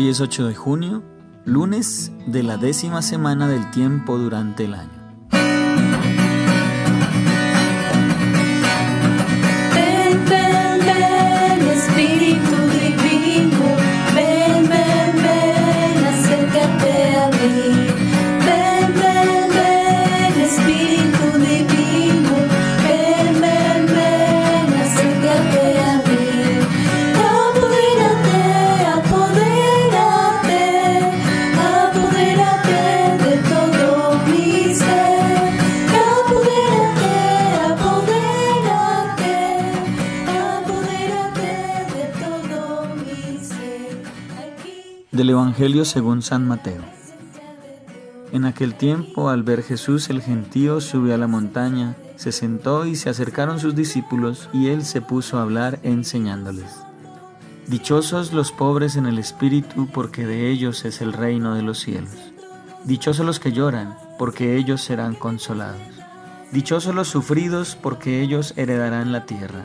Hoy es 8 de junio, lunes de la décima semana del tiempo durante el año. Del Evangelio según San Mateo. En aquel tiempo, al ver Jesús el gentío subió a la montaña, se sentó y se acercaron sus discípulos, y él se puso a hablar enseñándoles. Dichosos los pobres en el espíritu, porque de ellos es el reino de los cielos. Dichosos los que lloran, porque ellos serán consolados. Dichosos los sufridos, porque ellos heredarán la tierra.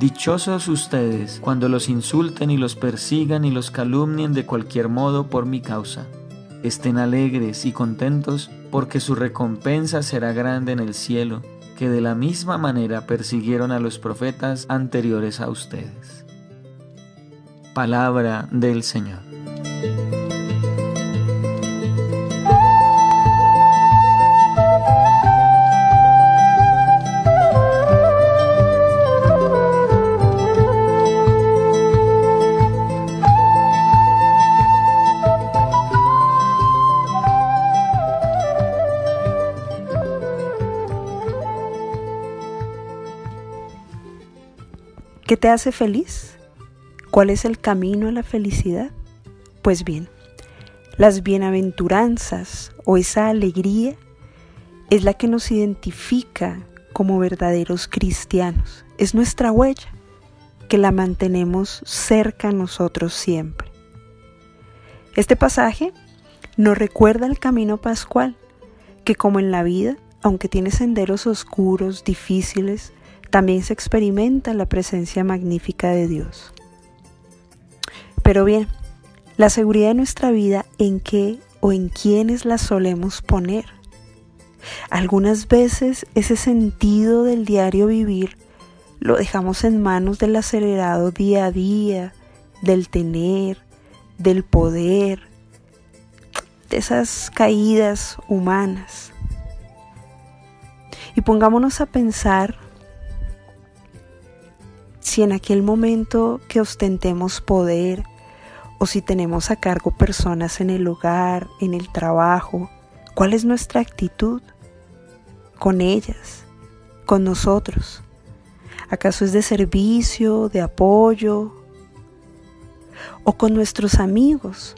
Dichosos ustedes cuando los insulten y los persigan y los calumnien de cualquier modo por mi causa. Estén alegres y contentos porque su recompensa será grande en el cielo, que de la misma manera persiguieron a los profetas anteriores a ustedes. Palabra del Señor. ¿Qué te hace feliz? ¿Cuál es el camino a la felicidad? Pues bien, las bienaventuranzas o esa alegría es la que nos identifica como verdaderos cristianos. Es nuestra huella que la mantenemos cerca a nosotros siempre. Este pasaje nos recuerda el camino pascual, que como en la vida, aunque tiene senderos oscuros, difíciles, también se experimenta la presencia magnífica de Dios. Pero bien, la seguridad de nuestra vida en qué o en quiénes la solemos poner. Algunas veces ese sentido del diario vivir lo dejamos en manos del acelerado día a día, del tener, del poder, de esas caídas humanas. Y pongámonos a pensar si en aquel momento que ostentemos poder o si tenemos a cargo personas en el hogar, en el trabajo, ¿cuál es nuestra actitud con ellas, con nosotros? ¿Acaso es de servicio, de apoyo? ¿O con nuestros amigos?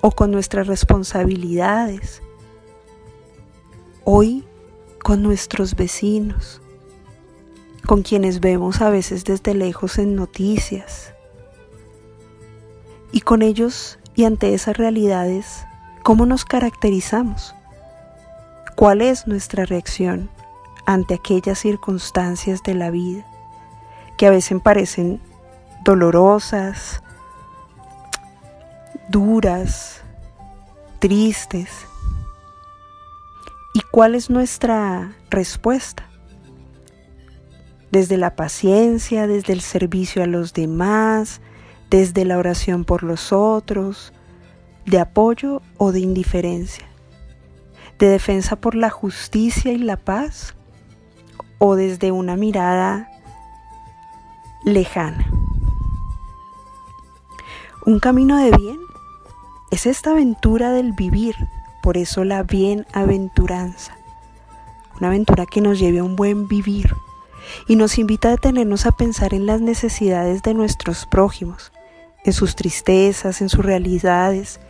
¿O con nuestras responsabilidades? Hoy con nuestros vecinos con quienes vemos a veces desde lejos en noticias. Y con ellos y ante esas realidades, ¿cómo nos caracterizamos? ¿Cuál es nuestra reacción ante aquellas circunstancias de la vida que a veces parecen dolorosas, duras, tristes? ¿Y cuál es nuestra respuesta? Desde la paciencia, desde el servicio a los demás, desde la oración por los otros, de apoyo o de indiferencia, de defensa por la justicia y la paz, o desde una mirada lejana. Un camino de bien es esta aventura del vivir, por eso la bienaventuranza, una aventura que nos lleve a un buen vivir y nos invita a detenernos a pensar en las necesidades de nuestros prójimos, en sus tristezas, en sus realidades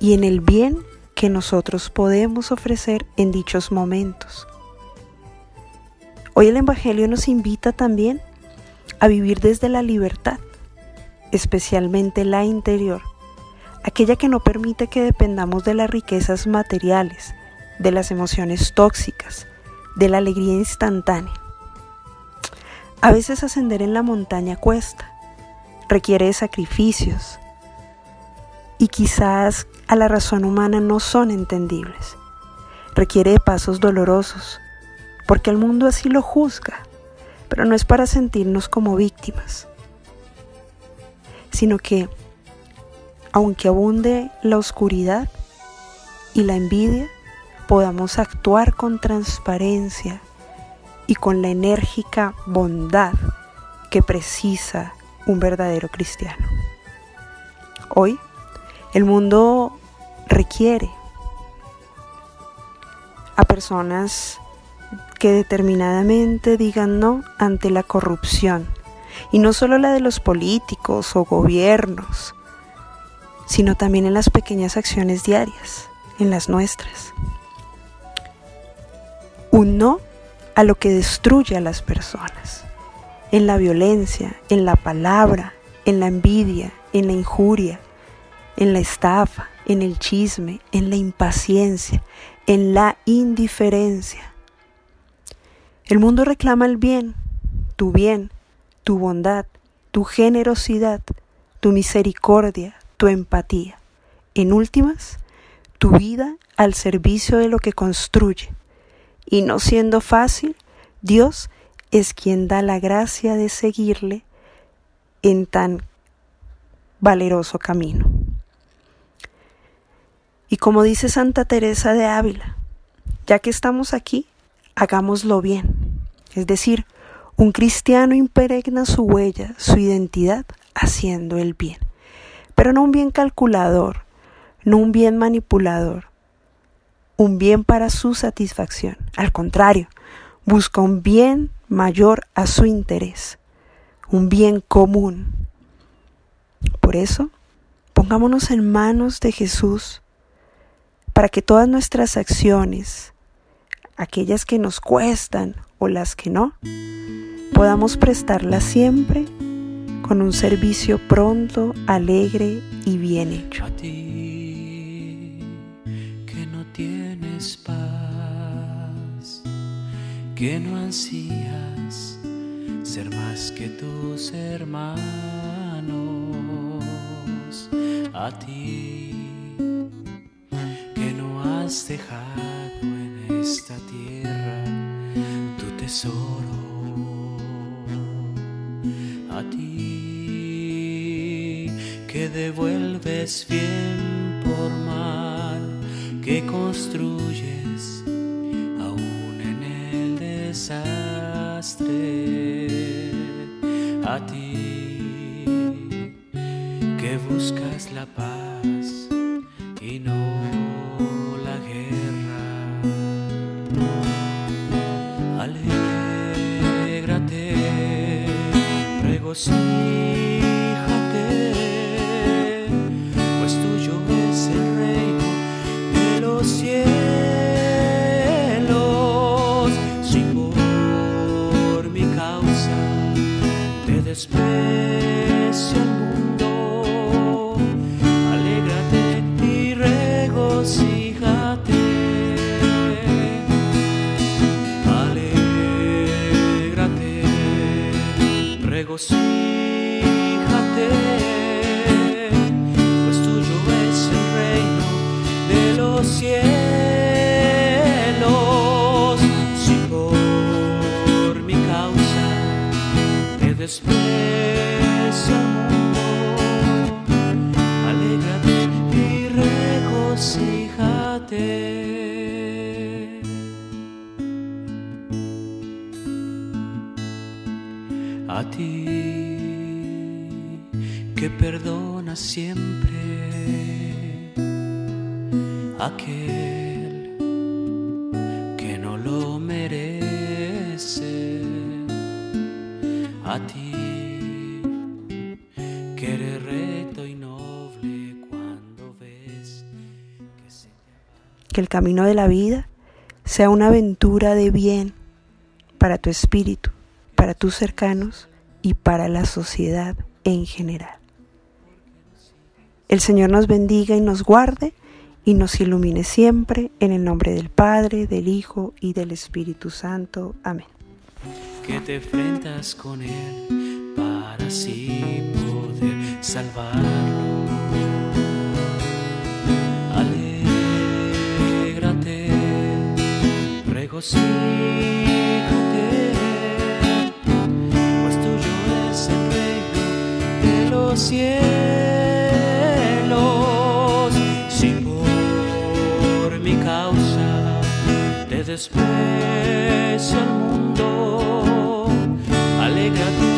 y en el bien que nosotros podemos ofrecer en dichos momentos. Hoy el Evangelio nos invita también a vivir desde la libertad, especialmente la interior, aquella que no permite que dependamos de las riquezas materiales, de las emociones tóxicas, de la alegría instantánea. A veces ascender en la montaña cuesta, requiere sacrificios y quizás a la razón humana no son entendibles. Requiere pasos dolorosos, porque el mundo así lo juzga, pero no es para sentirnos como víctimas, sino que, aunque abunde la oscuridad y la envidia, podamos actuar con transparencia y con la enérgica bondad que precisa un verdadero cristiano. Hoy, el mundo requiere a personas que determinadamente digan no ante la corrupción, y no solo la de los políticos o gobiernos, sino también en las pequeñas acciones diarias, en las nuestras. Un no a lo que destruye a las personas, en la violencia, en la palabra, en la envidia, en la injuria, en la estafa, en el chisme, en la impaciencia, en la indiferencia el mundo reclama el bien, tu bien, tu bondad, tu generosidad, tu misericordia, tu empatía. En últimas, tu vida al servicio de lo que construye. Y no siendo fácil, Dios es quien da la gracia de seguirle en tan valeroso camino. Y como dice Santa Teresa de Ávila, ya que estamos aquí, hagámoslo bien. Es decir, un cristiano impregna su huella, su identidad, haciendo el bien. Pero no un bien calculador, no un bien manipulador, un bien para su satisfacción. Al contrario, busca un bien mayor a su interés, un bien común. Por eso, pongámonos en manos de Jesús para que todas nuestras acciones, aquellas que nos cuestan o las que no, podamos prestarlas siempre con un servicio pronto, alegre y bien hecho. Que no ansías ser más que tus hermanos, a ti que no has dejado en esta tierra tesoro. A ti que devuelves bien que construyes aún en el desastre. A ti que buscas la paz y no la guerra. Regocíjate, mundo, alégrate y regocíjate. a ti que perdona siempre aquel el camino de la vida sea una aventura de bien para tu espíritu, para tus cercanos y para la sociedad en general. El Señor nos bendiga y nos guarde y nos ilumine siempre en el nombre del Padre, del Hijo y del Espíritu Santo. Amén. Que te enfrentas con Él para así poder. Regocíjate, pues tuyo es el reino de los cielos. desprecia el mundo. Alégrate